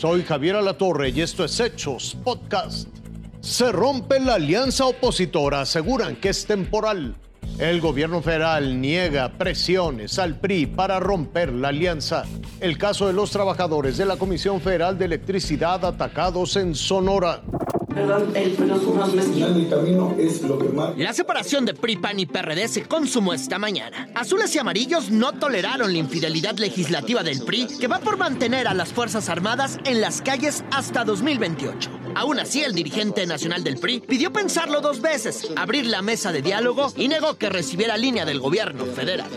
Soy Javier Alatorre y esto es Hechos Podcast. Se rompe la alianza opositora, aseguran que es temporal. El gobierno federal niega presiones al PRI para romper la alianza. El caso de los trabajadores de la Comisión Federal de Electricidad atacados en Sonora. La separación de PRI, PAN y PRD se consumó esta mañana. Azules y amarillos no toleraron la infidelidad legislativa del PRI, que va por mantener a las Fuerzas Armadas en las calles hasta 2028. Aún así, el dirigente nacional del PRI pidió pensarlo dos veces, abrir la mesa de diálogo y negó que recibiera línea del gobierno federal.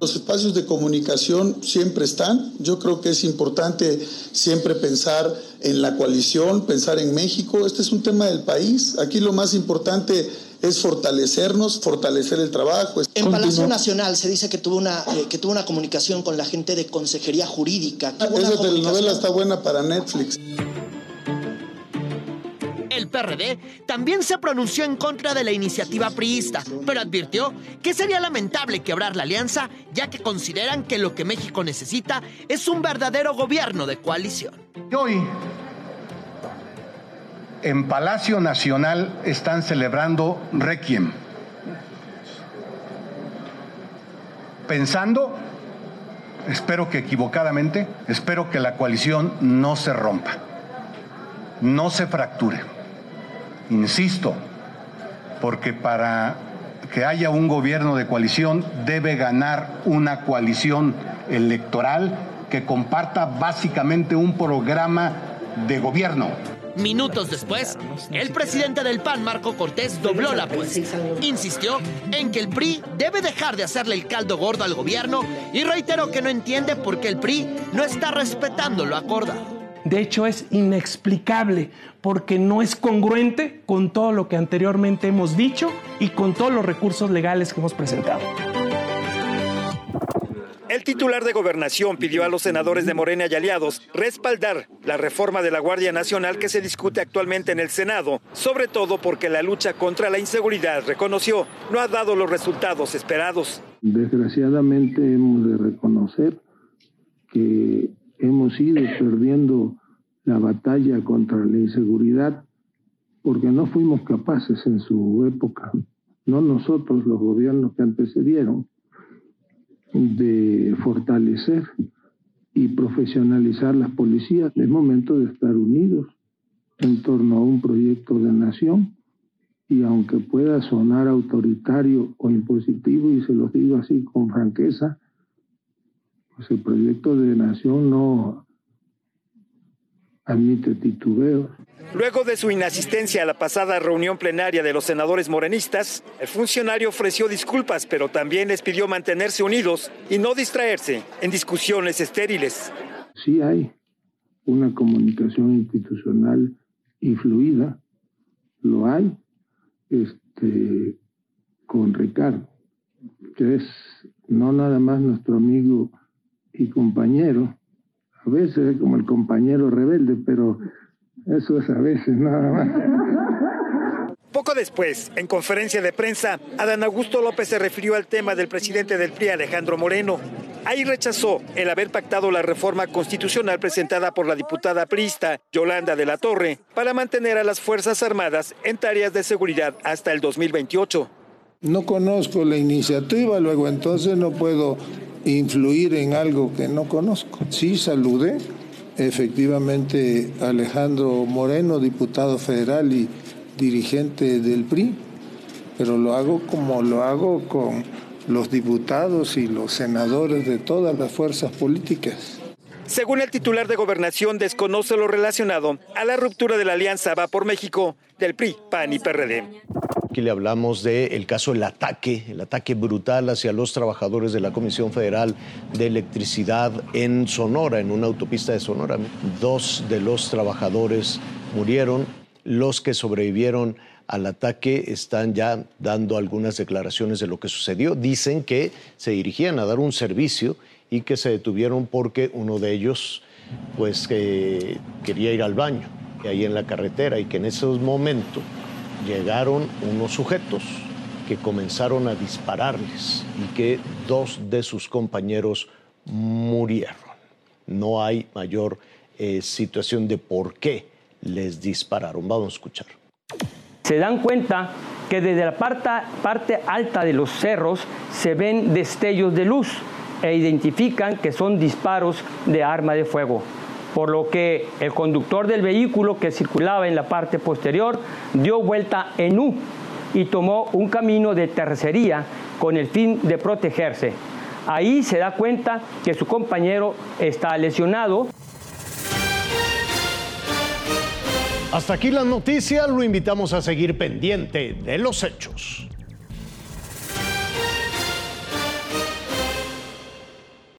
Los espacios de comunicación siempre están. Yo creo que es importante siempre pensar en la coalición, pensar en México. Este es un tema del país. Aquí lo más importante es fortalecernos, fortalecer el trabajo. En Palacio Nacional se dice que tuvo una eh, que tuvo una comunicación con la gente de consejería jurídica. Esa telenovela está buena para Netflix. PRD también se pronunció en contra de la iniciativa priista, pero advirtió que sería lamentable quebrar la alianza, ya que consideran que lo que México necesita es un verdadero gobierno de coalición. Hoy, en Palacio Nacional están celebrando Requiem. Pensando, espero que equivocadamente, espero que la coalición no se rompa, no se fracture. Insisto, porque para que haya un gobierno de coalición debe ganar una coalición electoral que comparta básicamente un programa de gobierno. Minutos después, el presidente del PAN, Marco Cortés, dobló la apuesta. Insistió en que el PRI debe dejar de hacerle el caldo gordo al gobierno y reiteró que no entiende por qué el PRI no está respetando lo acordado. De hecho, es inexplicable porque no es congruente con todo lo que anteriormente hemos dicho y con todos los recursos legales que hemos presentado. El titular de gobernación pidió a los senadores de Morena y aliados respaldar la reforma de la Guardia Nacional que se discute actualmente en el Senado, sobre todo porque la lucha contra la inseguridad, reconoció, no ha dado los resultados esperados. Desgraciadamente hemos de reconocer que hemos ido perdiendo la batalla contra la inseguridad porque no fuimos capaces en su época, no nosotros, los gobiernos que antecedieron, de fortalecer y profesionalizar las policías. Es momento de estar unidos en torno a un proyecto de nación y aunque pueda sonar autoritario o impositivo, y se lo digo así con franqueza, pues el proyecto de nación no admite titubeo. Luego de su inasistencia a la pasada reunión plenaria de los senadores morenistas, el funcionario ofreció disculpas, pero también les pidió mantenerse unidos y no distraerse en discusiones estériles. Sí hay una comunicación institucional y fluida, lo hay, este, con Ricardo, que es no nada más nuestro amigo y compañero. A veces es como el compañero rebelde, pero eso es a veces nada más. Poco después, en conferencia de prensa, Adán Augusto López se refirió al tema del presidente del PRI, Alejandro Moreno. Ahí rechazó el haber pactado la reforma constitucional presentada por la diputada priista Yolanda de la Torre para mantener a las Fuerzas Armadas en tareas de seguridad hasta el 2028. No conozco la iniciativa, luego entonces no puedo influir en algo que no conozco. Sí saludé efectivamente Alejandro Moreno, diputado federal y dirigente del PRI, pero lo hago como lo hago con los diputados y los senadores de todas las fuerzas políticas. Según el titular de gobernación, desconoce lo relacionado a la ruptura de la alianza Va por México del PRI, PAN y PRD. Aquí le hablamos del caso del ataque, el ataque brutal hacia los trabajadores de la Comisión Federal de Electricidad en Sonora, en una autopista de Sonora. Dos de los trabajadores murieron, los que sobrevivieron al ataque están ya dando algunas declaraciones de lo que sucedió. Dicen que se dirigían a dar un servicio y que se detuvieron porque uno de ellos pues quería ir al baño ahí en la carretera y que en esos momentos llegaron unos sujetos que comenzaron a dispararles y que dos de sus compañeros murieron. No hay mayor eh, situación de por qué les dispararon. Vamos a escuchar. Se dan cuenta que desde la parte, parte alta de los cerros se ven destellos de luz e identifican que son disparos de arma de fuego por lo que el conductor del vehículo que circulaba en la parte posterior dio vuelta en U y tomó un camino de tercería con el fin de protegerse. Ahí se da cuenta que su compañero está lesionado. Hasta aquí la noticia, lo invitamos a seguir pendiente de los hechos.